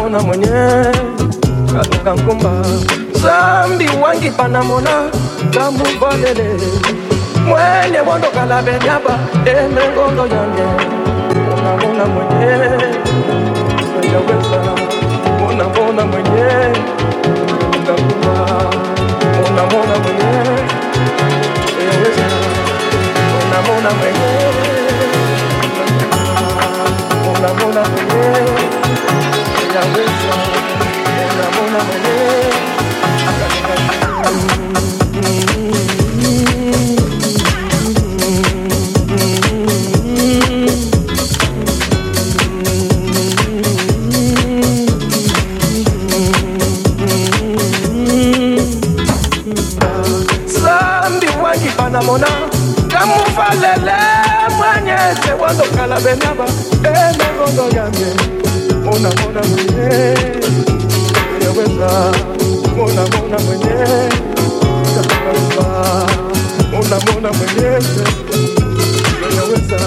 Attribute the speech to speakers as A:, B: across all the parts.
A: mona mona mwenye ngangumba zambi wangi panamona ngamuvalele mwene wandokala benyaba emengondo yange. Mona mona mwenye yaweza mona mona mwenye ngangumba mona mona mwenye yaweza mona benyaba yange mona mona mwenye yaweza mona mona mwenye kaamba mona mona mwenye yaweza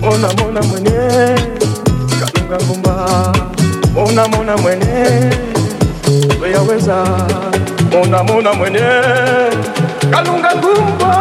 A: mona mona mwenye kalunga ngumba mona mona mwenye yaweza mona mona mwenye kalunga ngumba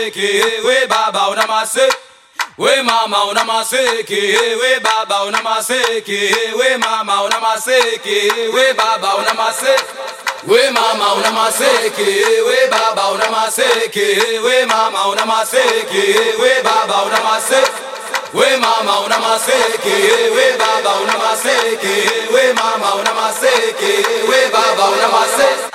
B: maseke, we baba una maseke. We mama una maseke, we baba una maseke, we mama una maseke, we baba una maseke. We mama una maseke, we baba una maseke, we mama una maseke, we baba una maseke. We mama una maseke, we baba una maseke, we mama una maseke, we baba una maseke.